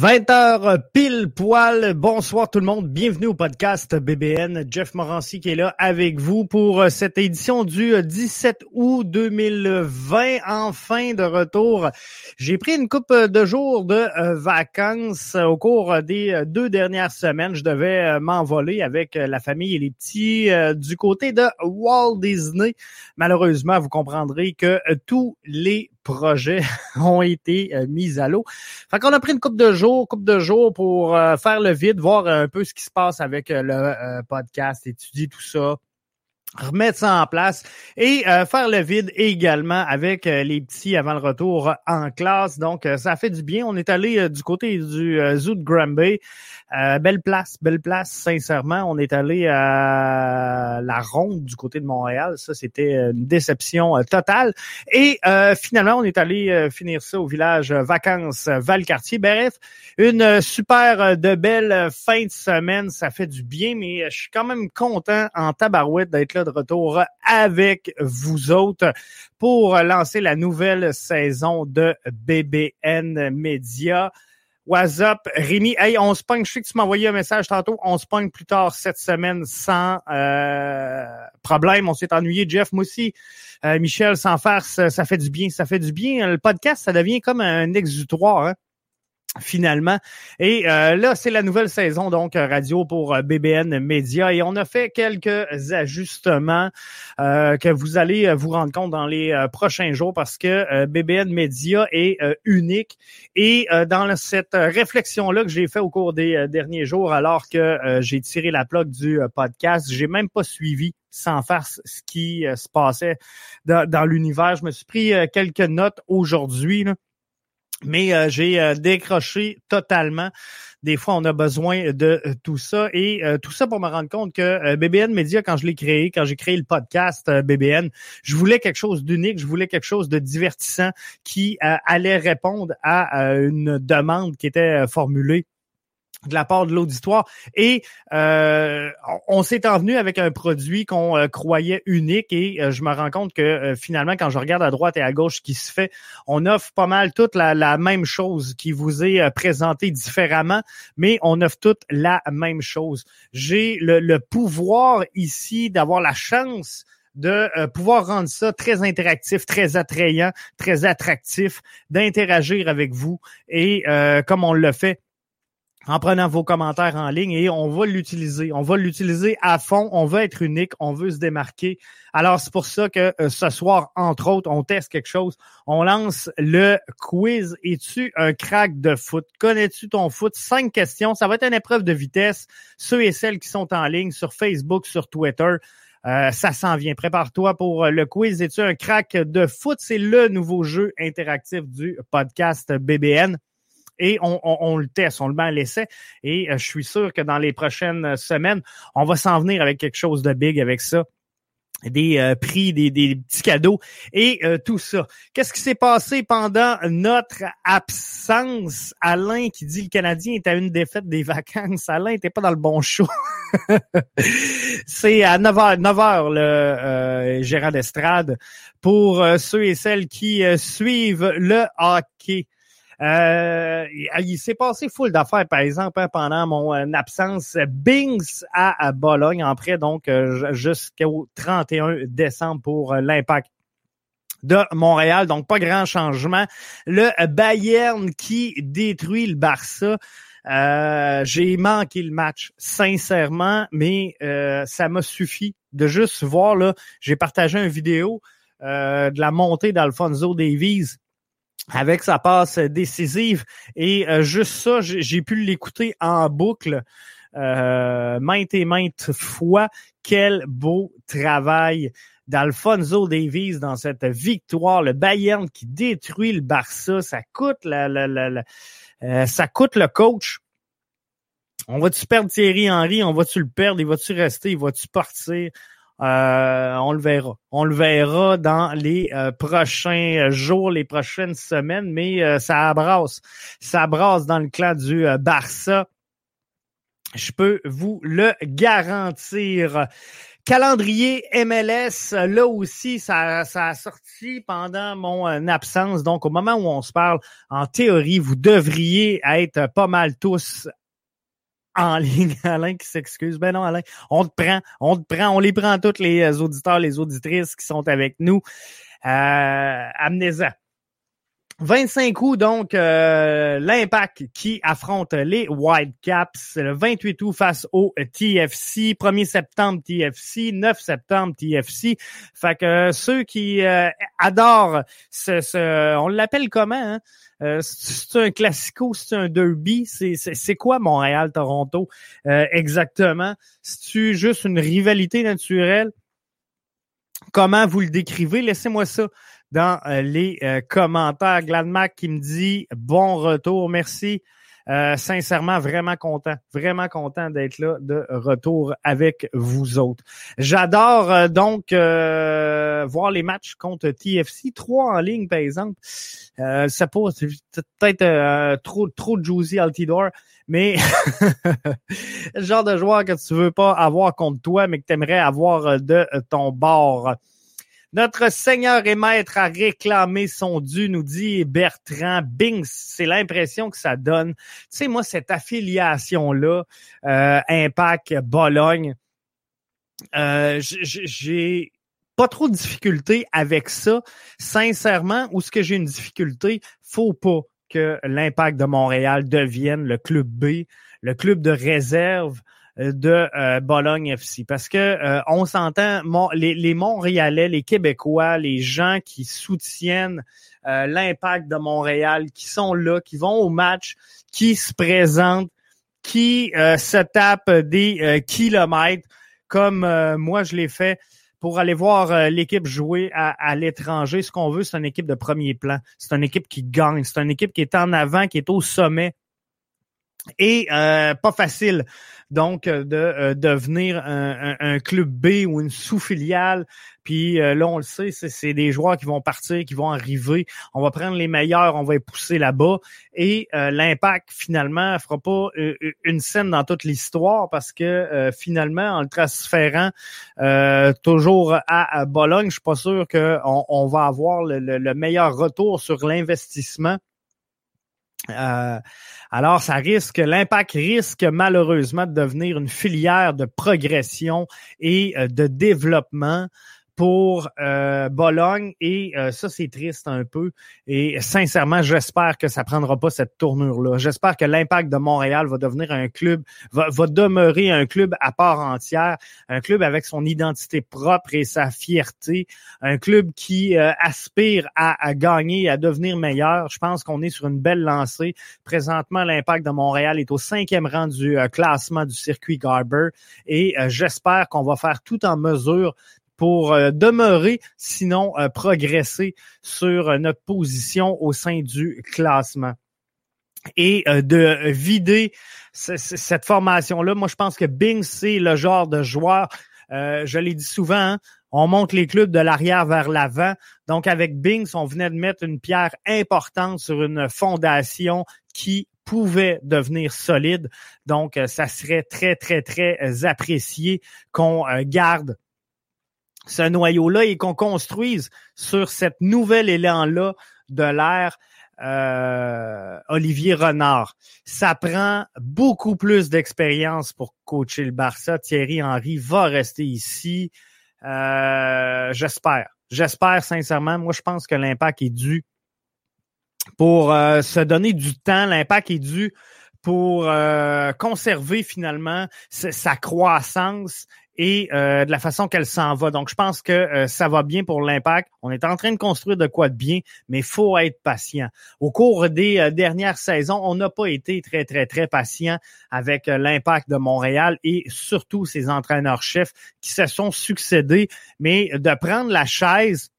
20h pile poil. Bonsoir tout le monde. Bienvenue au podcast BBN. Jeff Morancy qui est là avec vous pour euh, cette édition du 17 euh, août 2020. Enfin de retour. J'ai pris une coupe de jours de euh, vacances au cours des deux dernières semaines. Je devais m'envoler avec la famille et les petits du côté de Walt Disney. Malheureusement, vous comprendrez que tous les projets ont été euh, mis à l'eau. Fait qu'on a pris une coupe de jours, coupe de jours pour euh, faire le vide, voir un peu ce qui se passe avec euh, le podcast, étudier tout ça, remettre ça en place et faire le vide également avec les petits avant le retour en classe. Donc, ça fait du bien. On est allé du côté du zoo de Granby. Euh, belle place, belle place, sincèrement. On est allé à la ronde du côté de Montréal. Ça, c'était une déception euh, totale. Et euh, finalement, on est allé finir ça au village Vacances Valcartier. Bref, une super de belle fin de semaine. Ça fait du bien, mais je suis quand même content en tabarouette d'être là de retour avec vous autres pour lancer la nouvelle saison de BBN Media. What's up, Rémi? Hey, on se pogne. Je sais que tu m'as envoyé un message tantôt. On se pogne plus tard cette semaine sans euh, problème. On s'est ennuyé, Jeff. Moi aussi, euh, Michel, sans farce, ça fait du bien. Ça fait du bien. Le podcast, ça devient comme un exutoire. Hein? Finalement. Et euh, là, c'est la nouvelle saison, donc radio pour euh, BBN Media. Et on a fait quelques ajustements euh, que vous allez vous rendre compte dans les prochains jours parce que BBN Media est unique. Et dans cette réflexion-là que j'ai fait au cours des derniers jours, alors que j'ai tiré la plaque du podcast, j'ai même pas suivi sans faire ce qui se passait dans, dans l'univers. Je me suis pris quelques notes aujourd'hui. Mais euh, j'ai euh, décroché totalement. Des fois, on a besoin de euh, tout ça. Et tout ça pour me rendre compte que BBN Media, quand je l'ai créé, quand j'ai créé le podcast BBN, je voulais quelque chose d'unique, je voulais quelque chose de divertissant qui allait répondre à une demande qui était formulée de la part de l'auditoire et euh, on s'est envenu avec un produit qu'on euh, croyait unique et euh, je me rends compte que finalement quand je regarde à droite et à gauche ce qui se fait, on offre pas mal toute la, même chose qui vous est présentée différemment, mais on offre toute la même chose. J'ai le, le pouvoir ici d'avoir la chance de pouvoir rendre ça très interactif, très attrayant, très attractif, d'interagir avec vous et comme on le fait en prenant vos commentaires en ligne et on va l'utiliser. On va l'utiliser à fond. On veut être unique. On veut se démarquer. Alors, c'est pour ça que euh, ce soir, entre autres, on teste quelque chose. On lance le quiz. Es-tu un crack de foot? Connais-tu ton foot? Cinq questions. Ça va être une épreuve de vitesse. Ceux et celles qui sont en ligne sur Facebook, sur Twitter. Euh, ça s'en vient. Prépare-toi pour le quiz. Es-tu un crack de foot? C'est le nouveau jeu interactif du podcast BBN et on, le teste, on le met à l'essai. Et euh, je suis sûr que dans les prochaines semaines, on va s'en venir avec quelque chose de big avec ça des euh, prix, des, petits cadeaux et euh, tout ça. Qu'est-ce qui s'est passé pendant notre absence? Alain qui dit le Canadien est à une défaite des vacances. Alain n'était pas dans le bon show. C'est à 9h, 9h le gérant d'estrade pour ceux et celles qui suivent le hockey. Euh, il s'est passé full d'affaires, par exemple, hein, pendant mon euh, absence. Bings à, Bologne, en prêt, donc euh, jusqu'au 31 décembre pour l'impact de Montréal. Donc, pas grand changement. Le Bayern qui détruit le Barça. j'ai manqué le match, sincèrement, mais ça m'a suffi de juste voir là. J'ai partagé une vidéo de la montée d'Alfonso Davies avec sa passe décisive. Et euh, juste ça, j'ai pu l'écouter en boucle euh, maintes et maintes fois. Quel beau travail d'Alfonso Davies dans cette victoire. Le Bayern qui détruit le Barça. Ça coûte la, la, euh, ça coûte le coach. On va-tu perdre Thierry Henry? On va-tu le perdre? Il va-tu rester? Il va-tu partir? Euh, on le verra. On le verra dans les euh, prochains jours, les prochaines semaines, mais euh, ça abrasse. Ça abrasse dans le clan du Barça. Je peux vous le garantir. calendrier MLS, là aussi, ça, ça a sorti pendant mon absence. Donc, au moment où on se parle, en théorie, vous devriez être pas mal tous en ligne. Alain qui s'excuse. Ben non, Alain, on te prend, on te prend, on les prend toutes les euh, auditeurs, les auditrices qui sont avec nous. Euh, amenez-en. 25 août, donc, euh, l'Impact qui affronte les Whitecaps le 28 août face au TFC, 1er septembre TFC, 9 septembre TFC. Fait que euh, ceux qui euh, adorent ce, on l'appelle comment, hein? c'est un classico, c'est un derby, c'est quoi Montréal-Toronto exactement? C'est-tu juste une rivalité naturelle? Comment vous le décrivez? Laissez-moi ça dans euh, les euh, commentaires. Gladmac qui me dit bon retour, merci. Euh, sincèrement, vraiment content, vraiment content d'être là de retour avec vous autres. J'adore donc voir les matchs contre TFC, trois en ligne par exemple. ça pose peut-être trop trop juicy Altidore, mais le genre de joueur que tu veux pas avoir contre toi, mais que tu aimerais avoir de ton bord. Notre Seigneur et Maître a réclamé son dû, nous dit Bertrand Bings. C'est l'impression que ça donne. Tu sais, moi, cette affiliation-là, euh, Impact, Bologne, euh, j'ai pas trop de difficultés avec ça. Sincèrement, où ce que j'ai une difficulté, faut pas que l'Impact de Montréal devienne le club B, le club de réserve de euh, Bologne FC parce que euh, on s'entend les, Montréalais, les Québécois, les gens qui soutiennent euh, l'impact de Montréal, qui sont là, qui vont au match, qui se présentent, qui se tapent des kilomètres comme moi je l'ai fait pour aller voir l'équipe jouer à, à l'étranger. Ce qu'on veut, c'est une équipe de premier plan. C'est une équipe qui gagne. C'est une équipe qui est en avant, qui est au sommet. Et pas facile donc euh, de euh, devenir un, club B ou une sous-filiale. Puis euh, là, on le sait, c'est des joueurs qui vont partir, qui vont arriver. On va prendre les meilleurs, on va les pousser là-bas. Et l'impact, finalement, fera pas une scène dans toute l'histoire parce que finalement, en le transférant toujours à, Bologne, je suis pas sûr qu'on on va avoir le meilleur retour sur l'investissement euh, alors, ça risque, l'impact risque malheureusement de devenir une filière de progression et euh, de développement pour euh, Bologne et euh, ça c'est triste un peu et sincèrement j'espère que ça prendra pas cette tournure là. J'espère que l'Impact de Montréal va devenir un club va, va, demeurer un club à part entière, un club avec son identité propre et sa fierté, un club qui euh, aspire à, à, gagner, à devenir meilleur. Je pense qu'on est sur une belle lancée. Présentement l'Impact de Montréal est au cinquième rang du classement du circuit Garber et j'espère qu'on va faire tout en mesure pour euh, demeurer, sinon euh, progresser sur euh, notre position au sein du classement et de vider cette formation-là. Moi, je pense que Bing, c'est le genre de joueur, je l'ai dit souvent, hein, on monte les clubs de l'arrière vers l'avant. Donc, avec Bings, on venait de mettre une pierre importante sur une fondation qui pouvait devenir solide. Donc, ça serait très, très, très apprécié qu'on garde ce noyau-là et qu'on construise sur cette nouvel élan-là de l'ère euh, Olivier Renard. Ça prend beaucoup plus d'expérience pour coacher le Barça. Thierry Henry va rester ici. Euh, j'espère. J'espère sincèrement. Moi, je pense que l'impact est dû pour euh, se donner du temps. L'impact est dû pour conserver finalement sa croissance et euh, de la façon qu'elle s'en va. Donc, je pense que euh, ça va bien pour l'impact. On est en train de construire de quoi de bien, mais faut être patient. Au cours des euh, dernières saisons, on n'a pas été très, très, très patient avec l'impact de Montréal et surtout ses entraîneurs-chefs qui se sont succédés, mais de prendre la chaise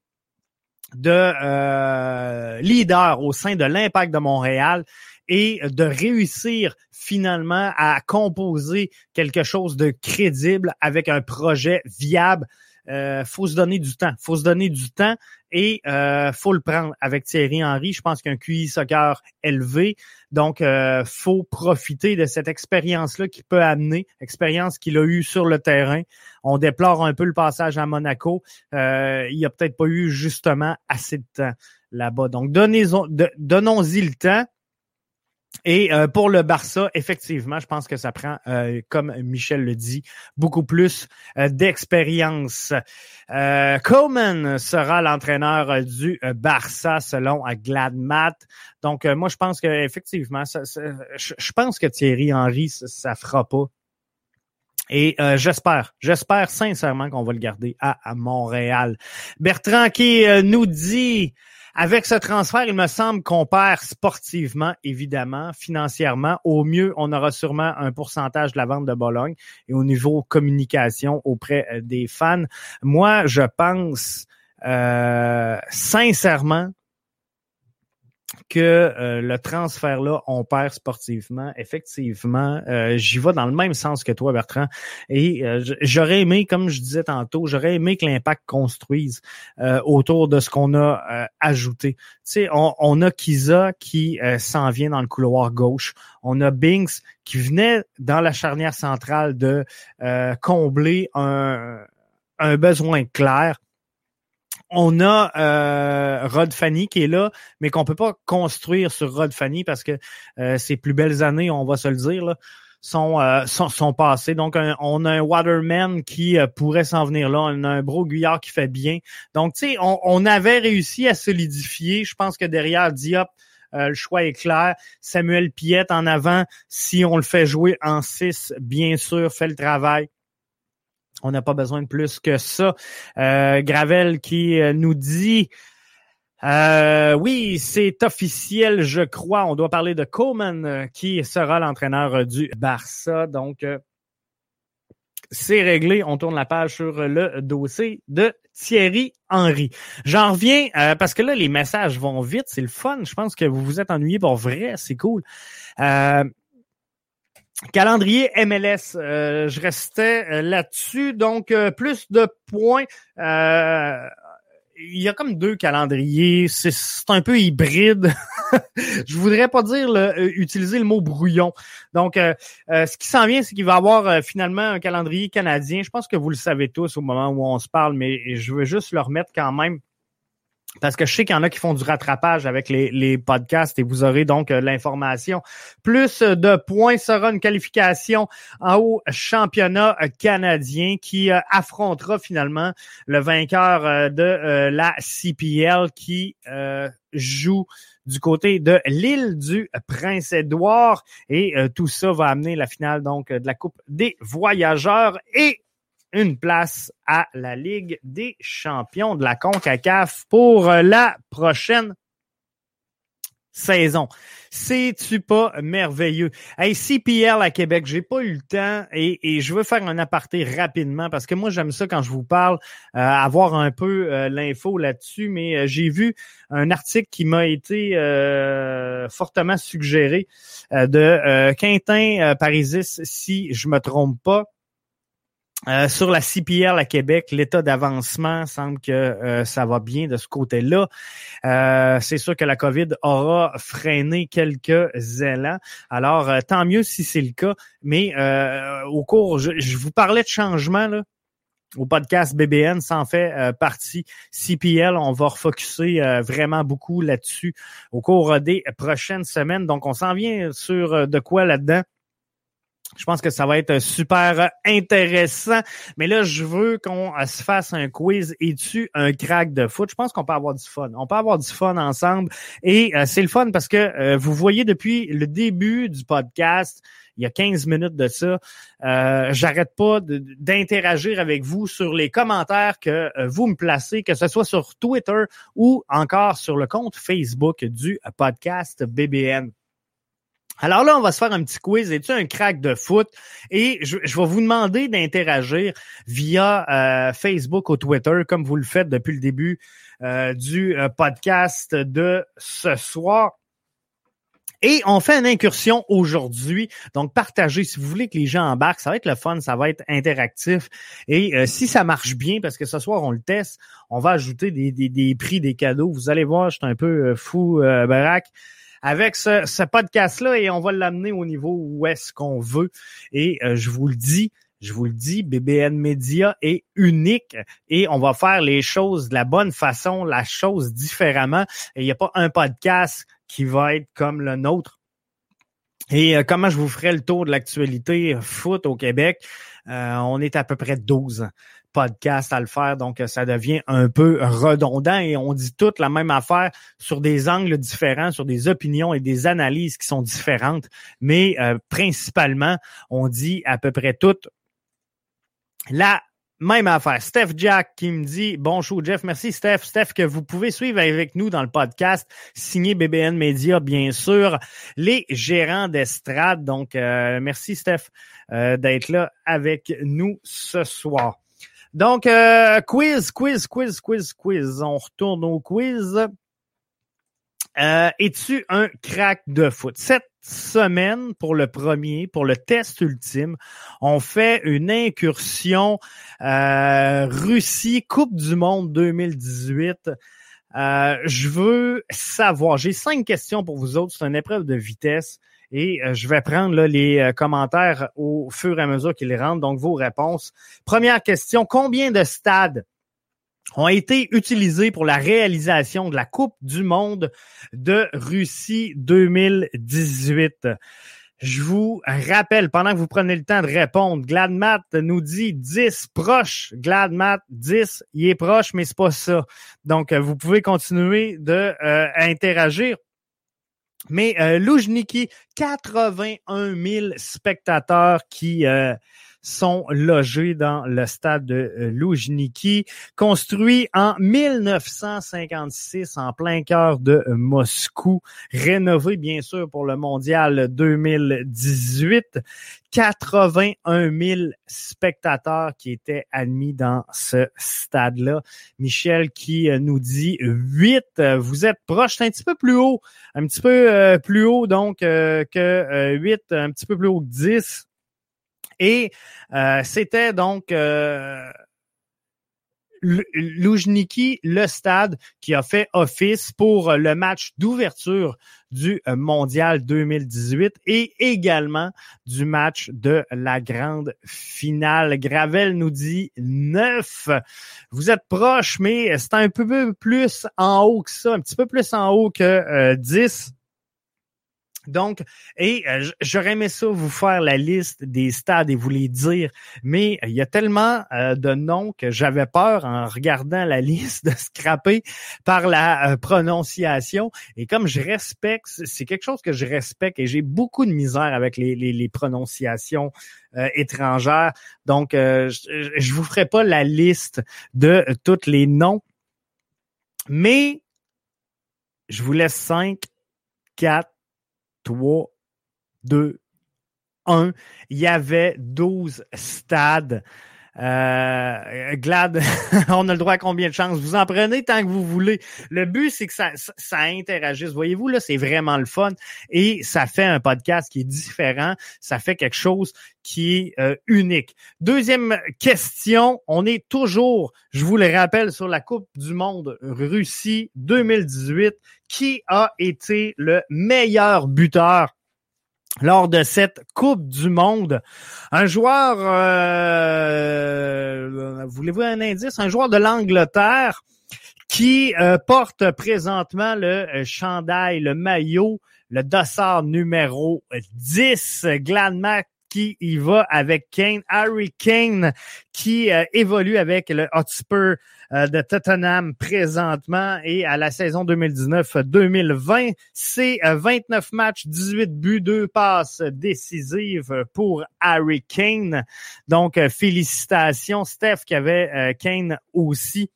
de leader au sein de l'impact de Montréal, et de réussir finalement à composer quelque chose de crédible avec un projet viable. euh, faut se donner du temps. faut se donner du temps et euh, faut le prendre. Avec Thierry Henry, je pense qu'un QI soccer élevé. Donc, euh, faut profiter de cette expérience-là qui peut amener, expérience qu'il a eue sur le terrain. On déplore un peu le passage à Monaco. Euh, il a peut-être pas eu justement assez de temps là-bas. Donc, donnons-y le temps. Et euh, pour le Barça, effectivement, je pense que ça prend, euh, comme Michel le dit, beaucoup plus euh, d'expérience. Coleman sera l'entraîneur du Barça selon Gladmat. Donc, moi, je pense que effectivement, je pense que Thierry Henry, ça, ça fera pas. Et j'espère, j'espère sincèrement qu'on va le garder à Montréal. Bertrand qui nous dit avec ce transfert, il me semble qu'on perd sportivement, évidemment, financièrement. Au mieux, on aura sûrement un pourcentage de la vente de Bologne et au niveau communication auprès euh, des fans. Moi, je pense euh, sincèrement que euh, le transfert-là, on perd sportivement. Effectivement, euh, j'y vais dans le même sens que toi, Bertrand. Et euh, j'aurais aimé, comme je disais tantôt, j'aurais aimé que l'impact construise autour de ce qu'on a ajouté. Tu sais, on, on, a Kiza qui s'en vient dans le couloir gauche. On a Binks qui venait dans la charnière centrale de combler un, un besoin clair on a euh, Rod Fanny qui est là, mais qu'on peut pas construire sur Rod Fanny parce que euh, ses plus belles années, on va se le dire, là, sont, euh, sont, passées. Donc, on a un Waterman qui pourrait s'en venir là. On a un Broguillard qui fait bien. Donc, tu sais, on, on, avait réussi à solidifier. Je pense que derrière Diop, le choix est clair. Samuel Piette en avant, si on le fait jouer en 6, bien sûr, fait le travail. On n'a pas besoin de plus que ça. Euh, Gravel qui euh, nous dit euh, oui, c'est officiel, je crois. On doit parler de Coleman qui sera l'entraîneur du Barça. Donc, c'est réglé. On tourne la page sur le dossier de Thierry Henry. J'en reviens parce que là, les messages vont vite. C'est le fun. Je pense que vous vous êtes ennuyé pour vrai. C'est cool. Calendrier MLS, euh, je restais euh, là-dessus. Donc, euh, plus de points. il y a comme deux calendriers. C'est un peu hybride. je voudrais pas dire utiliser le mot brouillon. Donc, ce qui s'en vient, c'est qu'il va y avoir finalement un calendrier canadien. Je pense que vous le savez tous au moment où on se parle, mais je veux juste le remettre quand même parce que je sais qu'il y en a qui font du rattrapage avec les, les podcasts et vous aurez donc euh, l'information. Plus de points sera une qualification en haut championnat canadien qui euh, affrontera finalement le vainqueur de euh, la CPL qui joue du côté de l'île du Prince-Édouard et tout ça va amener la finale donc de la Coupe des voyageurs et une place à la Ligue des champions de la CONCACAF pour euh, la prochaine saison. C'est-tu pas merveilleux? Hey, CPL à Québec, j'ai pas eu le temps et, je veux faire un aparté rapidement parce que moi, j'aime ça quand je vous parle, euh, avoir un peu euh, l'info là-dessus, mais j'ai vu un article qui m'a été fortement suggéré de Quintin Parisis, si je me trompe pas. Euh, sur la CPL à Québec, l'état d'avancement semble que euh, ça va bien de ce côté-là. Euh, c'est sûr que la COVID aura freiné quelques élans. Alors, tant mieux si c'est le cas. Mais au cours, je, vous parlais de changement là, au podcast BBN, ça en fait partie. CPL, on va refocuser vraiment beaucoup là-dessus au cours des prochaines semaines. Donc, on s'en vient sur de quoi là-dedans? Je pense que ça va être super intéressant. Mais là, je veux qu'on euh, se fasse un quiz. Es-tu un crack de foot? Je pense qu'on peut avoir du fun. On peut avoir du fun ensemble. Et euh, c'est le fun parce que euh, vous voyez depuis le début du podcast, il y a 15 minutes de ça, j'arrête pas d'interagir avec vous sur les commentaires que vous me placez, que ce soit sur Twitter ou encore sur le compte Facebook du podcast BBN. Alors là, on va se faire un petit quiz. Es-tu un crack de foot? Et je, vais vous demander d'interagir via euh, Facebook ou Twitter, comme vous le faites depuis le début euh, du euh, podcast de ce soir. Et on fait une incursion aujourd'hui. Donc, partagez si vous voulez que les gens embarquent. Ça va être le fun, ça va être interactif. Et si ça marche bien, parce que ce soir, on le teste, on va ajouter des, prix, des cadeaux. Vous allez voir, je suis un peu fou, Barack avec ce, podcast-là et on va l'amener au niveau où est-ce qu'on veut. Et euh, je vous le dis, je vous le dis, BBN Media est unique et on va faire les choses de la bonne façon, la chose différemment. Il n'y a pas un podcast qui va être comme le nôtre. Et euh, comment je vous ferai le tour de l'actualité foot au Québec? Euh, on est à peu près 12 podcasts à le faire, donc euh, ça devient un peu redondant et on dit toute la même affaire sur des angles différents, sur des opinions et des analyses qui sont différentes, mais principalement, on dit à peu près toutes la même affaire. Steph Jack qui me dit Bon show, Jeff. Merci, Steph. Steph, que vous pouvez suivre avec nous dans le podcast, signé BBN Media, bien sûr. Les gérants d'estrade. Donc, euh, merci, Steph, euh, d'être là avec nous ce soir. Donc, euh, quiz, quiz, quiz, quiz, quiz. On retourne au quiz. Es-tu un crack de foot? Cette semaine pour le premier, pour le test ultime. On fait une incursion euh, Russie Coupe du Monde 2018. Euh, je veux savoir, j'ai cinq questions pour vous autres. C'est une épreuve de vitesse et euh, je vais prendre là, les commentaires au fur et à mesure qu'ils rentrent. Donc, vos réponses. Première question, combien de stades ont été utilisés pour la réalisation de la Coupe du monde de Russie 2018. Je vous rappelle, pendant que vous prenez le temps de répondre, Gladmat nous dit 10 proches. Gladmat 10, il est proche, mais c'est pas ça. Donc, euh, vous pouvez continuer de euh, interagir. Mais euh, Lujniki, 81 000 spectateurs qui euh, sont logés dans le stade de euh, Loujniki, construit en 1956 en plein cœur de Moscou, rénové bien sûr pour le mondial 2018. 81 000 spectateurs qui étaient admis dans ce stade-là. Michel qui euh, nous dit 8. Vous êtes proche, un petit peu plus haut, un petit peu euh, plus haut donc que 8, un petit peu plus haut que 10. Et euh, c'était donc euh, Lujniki, le stade qui a fait office pour le match d'ouverture du euh, Mondial 2018 et également du match de la grande finale. Gravel nous dit 9. Vous êtes proche, mais c'est un peu plus en haut que ça, un petit peu plus en haut que 10. Donc, et euh, j'aurais aimé ça vous faire la liste des stades et vous les dire, mais il y a tellement euh, de noms que j'avais peur en regardant la liste de scraper par la euh, prononciation. Et comme je respecte, c'est quelque chose que je respecte et j'ai beaucoup de misère avec les, les, prononciations étrangères. Donc, je, je vous ferai pas la liste de tous les noms, mais je vous laisse cinq, quatre 3, 2, 1. Il y avait 12 stades. Euh, Glad, on a le droit à combien de chances? Vous en prenez tant que vous voulez. Le but, c'est que ça, ça, interagisse. Voyez-vous, là, c'est vraiment le fun. Et ça fait un podcast qui est différent. Ça fait quelque chose qui est euh, unique. Deuxième question, on est toujours, je vous le rappelle, sur la Coupe du Monde Russie 2018. Qui a été le meilleur buteur lors de cette Coupe du Monde. Un joueur, euh, voulez-vous un indice? Un joueur de l'Angleterre qui euh, porte présentement le euh, chandail, le maillot, le dossard numéro 10, Gladmack qui y va avec Kane, Harry Kane qui évolue avec le Hotspur euh, de Tottenham présentement et à la saison 2019-2020. C'est 29 euh, matchs, 18 buts, 2 passes décisives pour Harry Kane. Donc, euh, félicitations. Steph qui avait Kane aussi.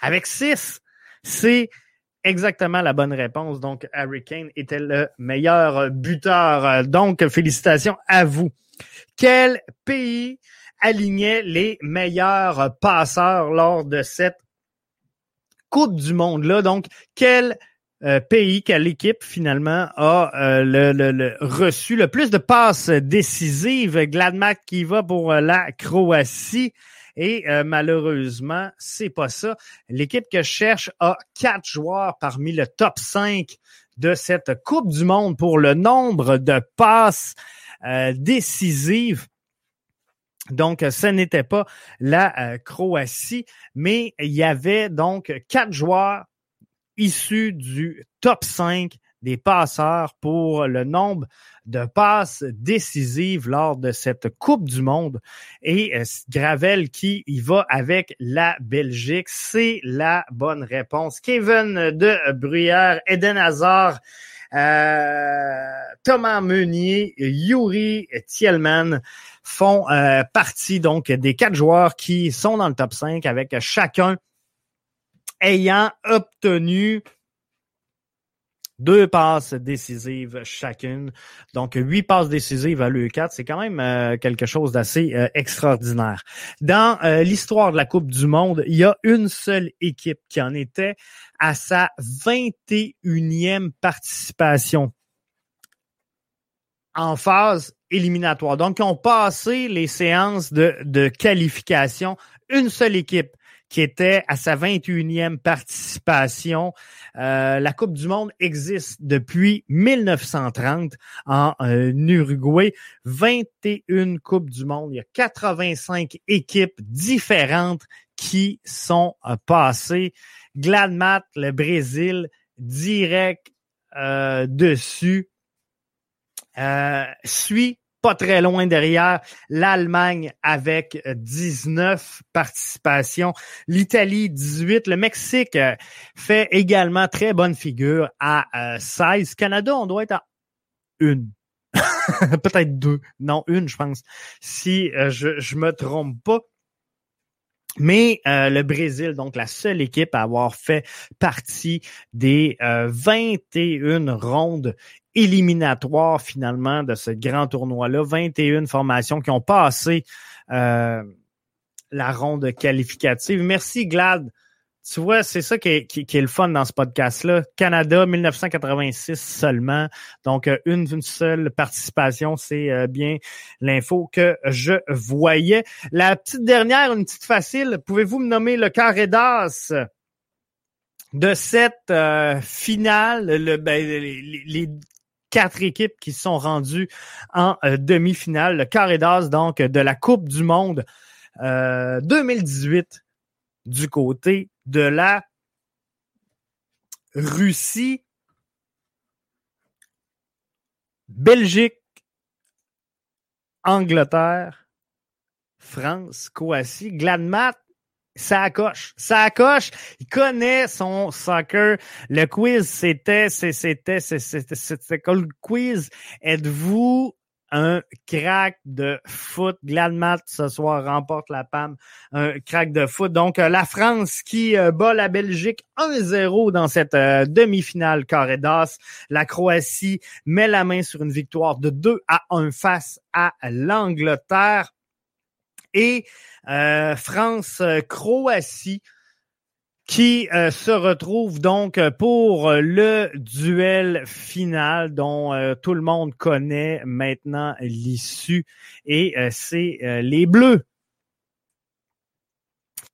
Avec 6, c'est exactement la bonne réponse. Donc, Harry Kane était le meilleur buteur. Donc, félicitations à vous. Quel pays alignait les meilleurs passeurs lors de cette Coupe du Monde-là? Donc, quel euh, pays que l'équipe finalement a euh, le, reçu le plus de passes décisives? Gladmack qui va pour euh, la Croatie. Et malheureusement, c'est pas ça. L'équipe que je cherche a quatre joueurs parmi le top 5 de cette Coupe du Monde pour le nombre de passes décisives. Donc, ce n'était pas la Croatie, mais il y avait donc quatre joueurs issu du top 5 des passeurs pour le nombre de passes décisives lors de cette Coupe du Monde. Et euh, Gravel qui y va avec la Belgique, c'est la bonne réponse. Kevin de Bruyère, Eden Hazard, euh, Thomas Meunier, Yuri Thielman font euh, partie donc des quatre joueurs qui sont dans le top 5 avec chacun ayant obtenu deux passes décisives chacune. Donc, huit passes décisives à l'E4, c'est quand même euh, quelque chose d'assez euh, extraordinaire. Dans euh, l'histoire de la Coupe du Monde, il y a une seule équipe qui en était à sa 21e participation en phase éliminatoire. Donc, ils ont passé les séances de, de qualification. Une seule équipe qui était à sa 21e participation. Euh, la Coupe du Monde existe depuis 1930 en euh, Uruguay. 21 Coupes du Monde. Il y a 85 équipes différentes qui sont euh, passées. Gladmat, le Brésil, direct dessus. suit pas très loin derrière, l'Allemagne avec 19 participations, l'Italie 18, le Mexique euh, fait également très bonne figure à 16. Euh, Canada, on doit être à une. Peut-être deux. Non, une, je pense. Si euh, je, je me trompe pas. Mais le Brésil, donc la seule équipe à avoir fait partie des 21 rondes éliminatoire finalement de ce grand tournoi-là. 21 formations qui ont passé euh, la ronde qualificative. Merci Glad. Tu vois, c'est ça qui est, qui, est, le fun dans ce podcast-là. Canada, 1986 seulement. Donc, euh, une, une seule participation, c'est euh, bien l'info que je voyais. La petite dernière, une petite facile. Pouvez-vous me nommer le carré d'as de cette finale, le, ben, les, quatre équipes qui sont rendues en euh, demi-finale. Le carré d'as, donc, de la Coupe du Monde 2018 euh, du côté de la Russie, Belgique, Angleterre, France, Croatie, Gladmat, ça coche, ça coche. Il connaît son soccer. Le quiz, c'était, c'était, c'était quoi le quiz? Êtes-vous un crack de foot? Gladmat ce soir remporte la PAM, un crack de foot. Donc euh, la France qui euh, bat la Belgique 1-0 dans cette euh, demi-finale carré. La Croatie met la main sur une victoire de 2 à 1 face à l'Angleterre. Et euh, France-Croatie qui euh, se retrouve donc pour le duel final dont euh, tout le monde connaît maintenant l'issue et c'est les Bleus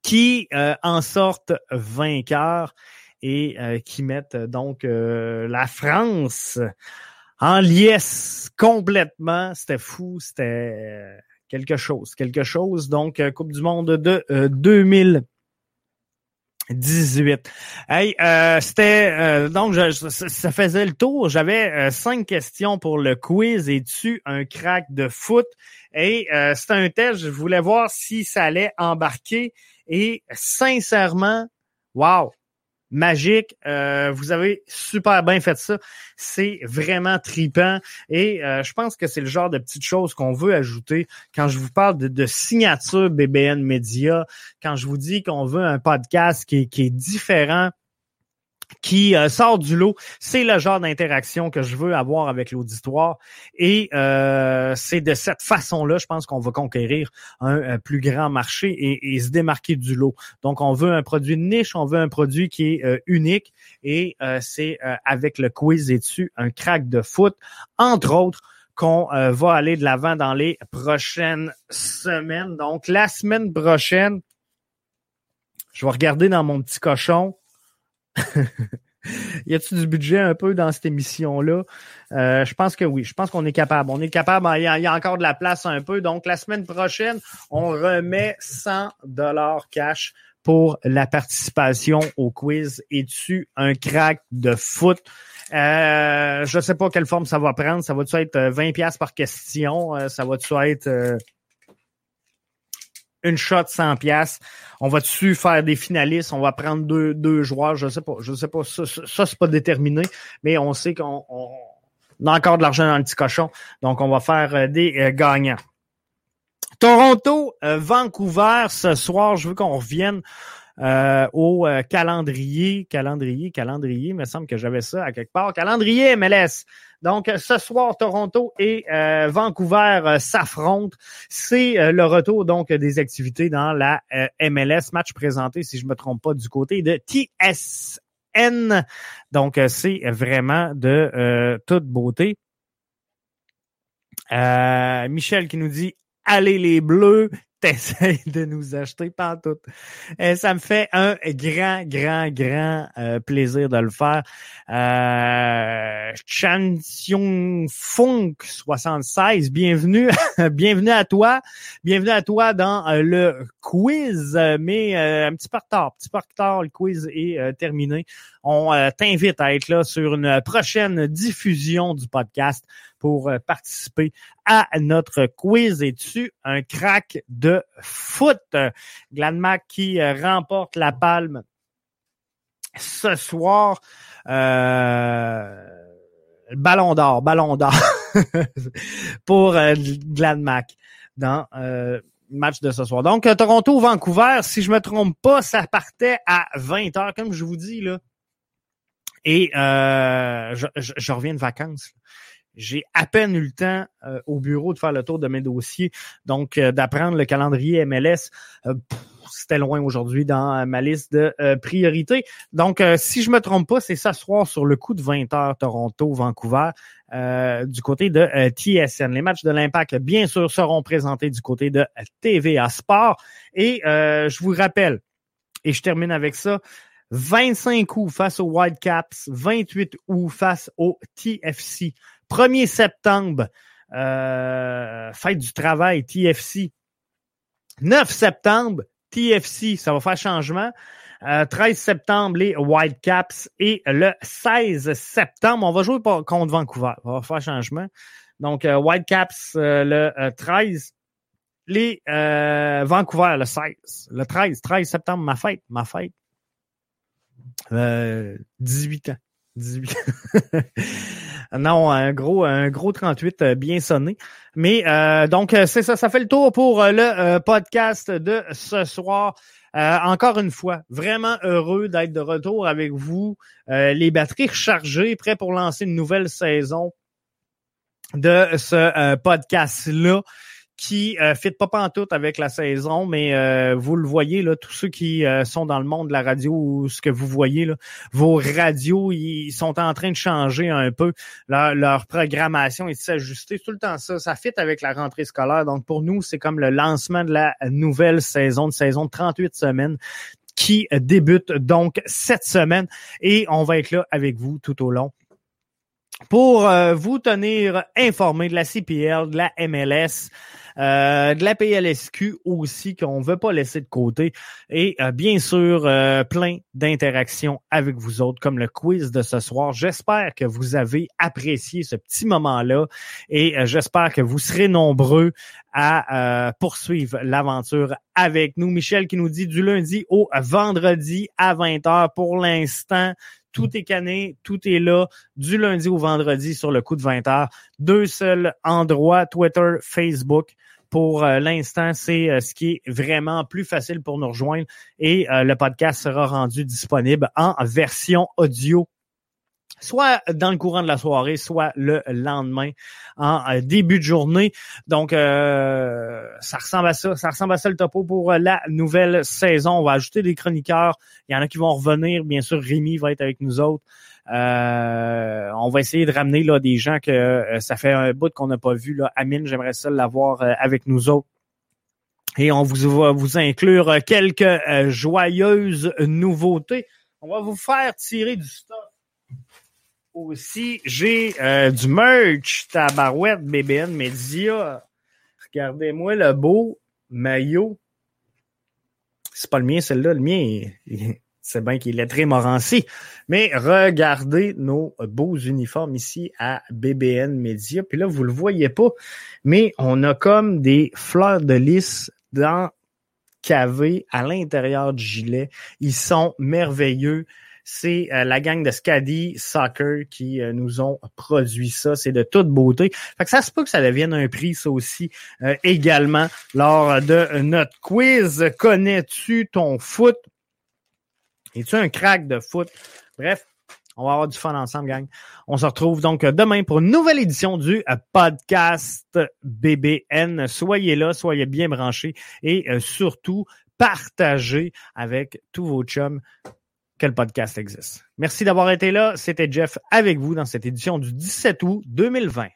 qui en sortent vainqueurs et qui mettent donc la France en liesse complètement. C'était fou, c'était quelque chose, quelque chose. Donc, euh, Coupe du Monde de 2018. Euh, hey, euh, c'était donc ça faisait le tour. J'avais cinq questions pour le quiz. et tu un crack de foot? Et c'était un test. Je voulais voir si ça allait embarquer. Et sincèrement, wow, magique. Euh, vous avez super bien fait ça. C'est vraiment tripant. Et euh, je pense que c'est le genre de petites choses qu'on veut ajouter quand je vous parle de, signature BBN Media, quand je vous dis qu'on veut un podcast qui, qui est différent qui euh, sort du lot. C'est le genre d'interaction que je veux avoir avec l'auditoire. Et euh, c'est de cette façon-là, je pense qu'on va conquérir un, plus grand marché et, se démarquer du lot. Donc, on veut un produit niche, on veut un produit qui est euh, unique. Et c'est avec le quiz et dessus un crack de foot, entre autres qu'on va aller de l'avant dans les prochaines semaines. Donc, la semaine prochaine, je vais regarder dans mon petit cochon. y a-t-il du budget un peu dans cette émission-là? Euh, je pense que oui. Je pense qu'on est capable. On est capable. Il y, a, encore de la place un peu. Donc, la semaine prochaine, on remet 100 dollars cash pour la participation au quiz. Es-tu un crack de foot? Euh, je ne sais pas quelle forme ça va prendre. Ça va-tu être 20 euh, pièces par question? Ça va-tu être une shot 100 pièces. On va dessus faire des finalistes, on va prendre deux, deux joueurs, je sais pas, je sais pas, ça, ça, c'est pas déterminé, mais on sait qu'on a encore de l'argent dans le petit cochon, donc on va faire euh, des euh, gagnants. Toronto, euh, Vancouver, ce soir, je veux qu'on revienne au calendrier, calendrier, calendrier, il me semble que j'avais ça à quelque part. Calendrier MLS. Donc, ce soir, Toronto et euh, Vancouver euh, s'affrontent. C'est euh, le retour donc des activités dans la MLS, match présenté, si je me trompe pas, du côté de TSN. Donc, c'est vraiment de toute beauté. Michel qui nous dit Allez les Bleus, t'essayes de nous acheter tout. Et ça me fait un grand, grand, grand euh, plaisir de le faire. Euh, Funk 76, bienvenue, bienvenue à toi, bienvenue à toi dans euh, le quiz, mais euh, un petit peu retard, petit peu retard, le quiz est terminé. On t'invite à être là sur une prochaine diffusion du podcast pour euh, participer à notre quiz. Es-tu un crack de foot? Gladmac qui euh, remporte la palme ce soir. Euh, ballon d'or, ballon d'or pour euh, Gladmac dans le match de ce soir. Donc, Toronto-Vancouver, si je me trompe pas, ça partait à 20 heures, comme je vous dis, là. Et je, je, reviens de vacances. J'ai à peine eu le temps euh, au bureau de faire le tour de mes dossiers. Donc, euh, d'apprendre le calendrier MLS, euh, c'était loin aujourd'hui dans ma liste de priorités. Donc, si je me trompe pas, c'est ce soir sur le coup de 20 heures Toronto-Vancouver du côté de TSN. Les matchs de l'Impact, bien sûr, seront présentés du côté de TVA Sport. Et je vous rappelle, et je termine avec ça, 25 août face aux Whitecaps, 28 août face au TFC. 1er septembre, euh, fête du travail, TFC. 9 septembre, TFC, ça va faire changement. 13 euh, septembre, les Whitecaps. Et le 16 septembre, on va jouer contre Vancouver. Ça va faire changement. Donc, euh, Whitecaps le 13. Les Vancouver le 16. Le 13, 13 septembre, ma fête, ma fête. 18 ans. 18 Non, un gros, un gros 38 euh, bien sonné. Mais euh, donc, euh, c'est ça, ça fait le tour pour le podcast de ce soir. encore une fois, vraiment heureux d'être de retour avec vous. les batteries rechargées, prêts pour lancer une nouvelle saison de ce podcast-là qui euh, fit pas pantoute avec la saison, mais euh, vous le voyez, là, tous ceux qui euh, sont dans le monde de la radio ou ce que vous voyez, là, vos radios, ils sont en train de changer un peu. Leur, programmation et de s'ajuster. Tout le temps ça. Ça fit avec la rentrée scolaire. Donc, pour nous, c'est comme le lancement de la nouvelle saison, de saison de 38 semaines qui débute donc cette semaine. Et on va être là avec vous tout au long pour vous tenir informé de la CPL, de la MLS, euh, de la PLSQ aussi qu'on veut pas laisser de côté et euh, bien sûr euh, plein d'interactions avec vous autres comme le quiz de ce soir. J'espère que vous avez apprécié ce petit moment-là et j'espère que vous serez nombreux à poursuivre l'aventure avec nous. Michel qui nous dit du lundi au vendredi à 20h pour l'instant tout est canné, tout est là, du lundi au vendredi sur le coup de 20 heures. Deux seuls endroits, Twitter, Facebook. Pour euh, l'instant, c'est euh, ce qui est vraiment plus facile pour nous rejoindre et euh, le podcast sera rendu disponible en version audio soit dans le courant de la soirée, soit le lendemain en début de journée. Donc, ça ressemble à ça. Ça ressemble à ça le topo pour la nouvelle saison. On va ajouter des chroniqueurs. Il y en a qui vont revenir. Bien sûr, Rémi va être avec nous autres. Euh, on va essayer de ramener là, des gens que ça fait un bout qu'on n'a pas vu. Là. Amine, j'aimerais ça l'avoir avec nous autres. Et on vous va vous inclure quelques joyeuses nouveautés. On va vous faire tirer du stock aussi, j'ai euh, du merch, tabarouette, BBN Media. Regardez-moi le beau maillot. C'est pas le mien, celle-là. Le mien, c'est bien qu'il est très Morancy. Mais regardez nos beaux uniformes ici à BBN Media. Puis là, vous le voyez pas, mais on a comme des fleurs de lys dans cavé à l'intérieur du gilet. Ils sont merveilleux. C'est euh, la gang de Scadi Soccer qui euh, nous ont produit ça. C'est de toute beauté. Fait que ça se peut que ça devienne un prix, ça aussi, euh, également, lors de notre quiz. Connais-tu ton foot? Es-tu un crack de foot? Bref, on va avoir du fun ensemble, gang. On se retrouve donc demain pour une nouvelle édition du podcast BBN. Soyez là, soyez bien branchés et surtout partagez avec tous vos chums quel podcast existe. Merci d'avoir été là. C'était Jeff avec vous dans cette édition du 17 août 2020.